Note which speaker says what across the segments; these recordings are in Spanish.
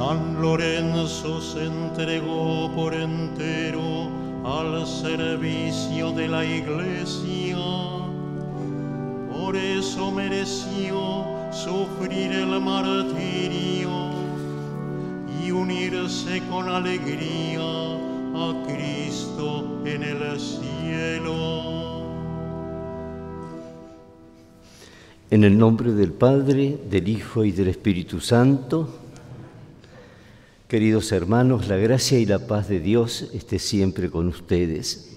Speaker 1: San Lorenzo se entregó por entero al servicio de la iglesia. Por eso mereció sufrir el martirio y unirse con alegría a Cristo en el cielo.
Speaker 2: En el nombre del Padre, del Hijo y del Espíritu Santo, queridos hermanos, la gracia y la paz de Dios esté siempre con ustedes.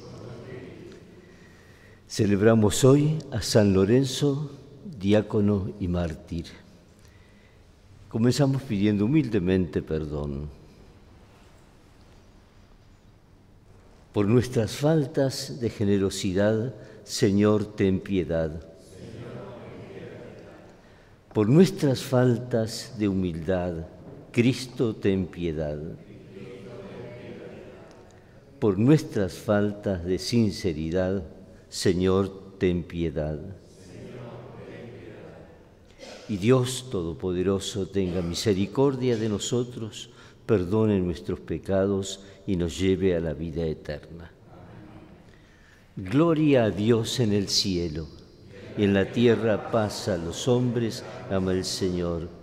Speaker 2: Celebramos hoy a San Lorenzo, diácono y mártir. Comenzamos pidiendo humildemente perdón por nuestras faltas de generosidad, Señor, ten piedad por nuestras faltas de humildad, Cristo, ten piedad. Por nuestras faltas de sinceridad, Señor, ten piedad. Y Dios Todopoderoso tenga misericordia de nosotros, perdone nuestros pecados y nos lleve a la vida eterna. Gloria a Dios en el cielo y en la tierra paz a los hombres, ama el Señor.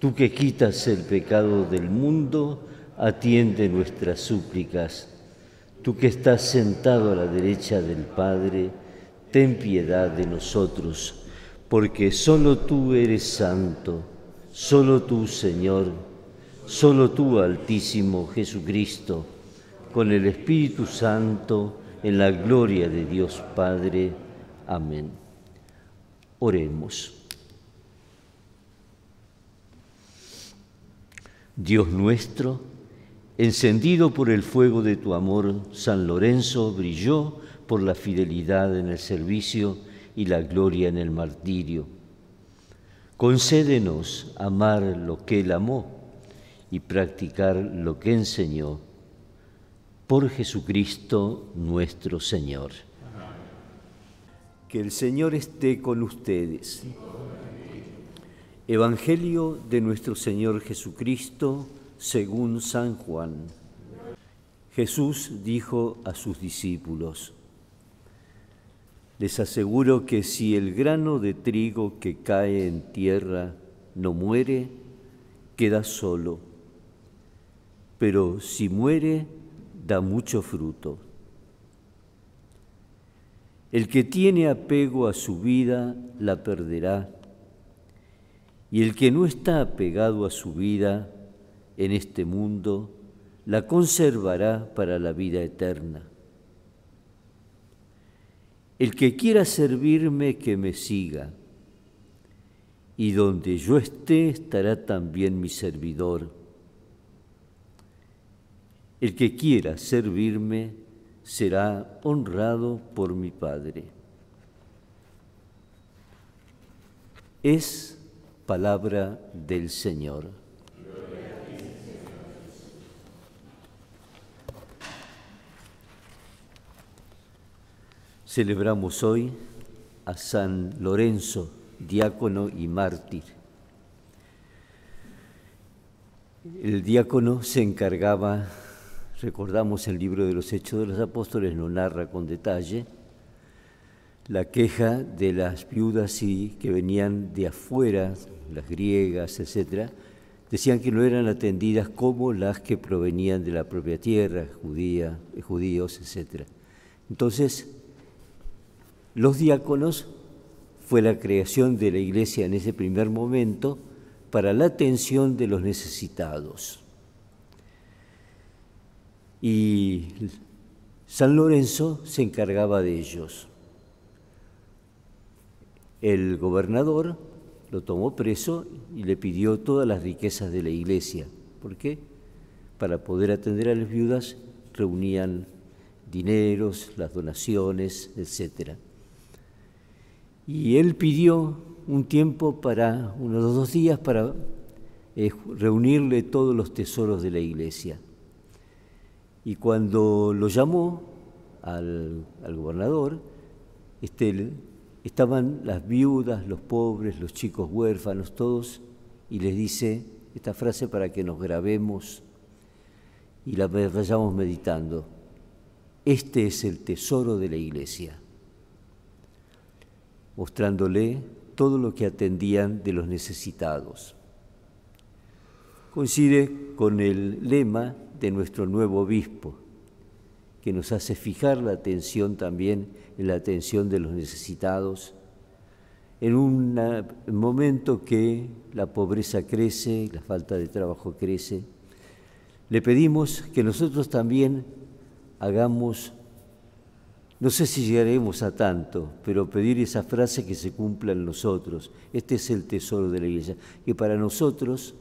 Speaker 2: Tú que quitas el pecado del mundo, atiende nuestras súplicas. Tú que estás sentado a la derecha del Padre, ten piedad de nosotros, porque solo tú eres santo, solo tú, Señor, solo tú, Altísimo Jesucristo, con el Espíritu Santo, en la gloria de Dios Padre, Amén. Oremos. Dios nuestro, encendido por el fuego de tu amor, San Lorenzo brilló por la fidelidad en el servicio y la gloria en el martirio. Concédenos amar lo que él amó y practicar lo que enseñó. Por Jesucristo nuestro Señor. Que el Señor esté con ustedes. Evangelio de nuestro Señor Jesucristo según San Juan. Jesús dijo a sus discípulos, les aseguro que si el grano de trigo que cae en tierra no muere, queda solo, pero si muere, da mucho fruto. El que tiene apego a su vida la perderá, y el que no está apegado a su vida en este mundo la conservará para la vida eterna. El que quiera servirme, que me siga, y donde yo esté estará también mi servidor. El que quiera servirme, será honrado por mi Padre. Es palabra del Señor. Celebramos hoy a San Lorenzo, diácono y mártir. El diácono se encargaba Recordamos el libro de los Hechos de los Apóstoles, lo narra con detalle la queja de las viudas y que venían de afuera, las griegas, etcétera, decían que no eran atendidas como las que provenían de la propia tierra, judía, judíos, etcétera. Entonces, los diáconos fue la creación de la iglesia en ese primer momento para la atención de los necesitados y San Lorenzo se encargaba de ellos. El gobernador lo tomó preso y le pidió todas las riquezas de la iglesia, ¿Por qué? Para poder atender a las viudas reunían dineros, las donaciones, etc. Y él pidió un tiempo para, unos dos días, para eh, reunirle todos los tesoros de la iglesia. Y cuando lo llamó al, gobernador, este, estaban las viudas, los pobres, los chicos huérfanos, todos, y les dice esta frase para que nos grabemos y la vayamos meditando. Este es el tesoro de la iglesia, mostrándole todo lo que atendían de los necesitados. Coincide con el lema de nuestro nuevo obispo, que nos hace fijar la atención también en la atención de los necesitados, en un momento que la pobreza crece, la falta de trabajo crece, le pedimos que nosotros también hagamos, no sé si llegaremos a tanto, pero pedir esa frase que se cumpla en nosotros. Este es el tesoro de la iglesia, que para nosotros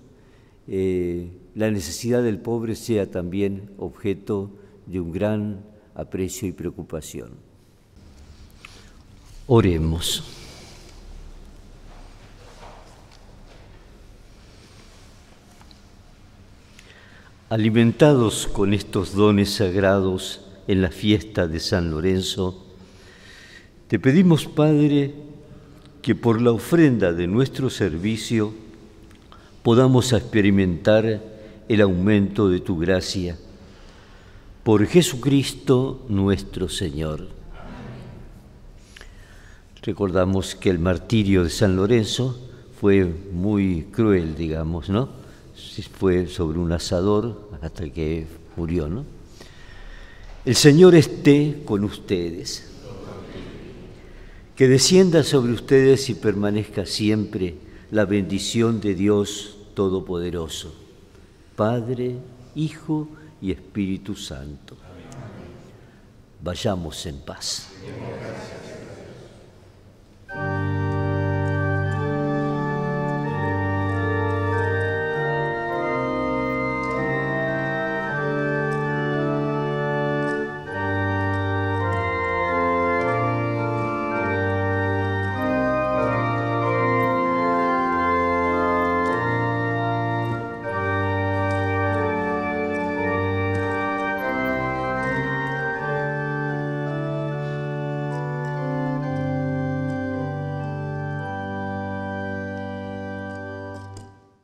Speaker 2: eh, la necesidad del pobre sea también objeto de un gran aprecio y preocupación. Oremos. Alimentados con estos dones sagrados en la fiesta de San Lorenzo, te pedimos, Padre, que por la ofrenda de nuestro servicio podamos experimentar el aumento de tu gracia. Por Jesucristo nuestro Señor. Recordamos que el martirio de San Lorenzo fue muy cruel, digamos, ¿no? fue sobre un asador hasta que murió, ¿no? El Señor esté con ustedes. Que descienda sobre ustedes y permanezca siempre la bendición de Dios Todopoderoso, Padre, Hijo y Espíritu Santo. Vayamos en paz.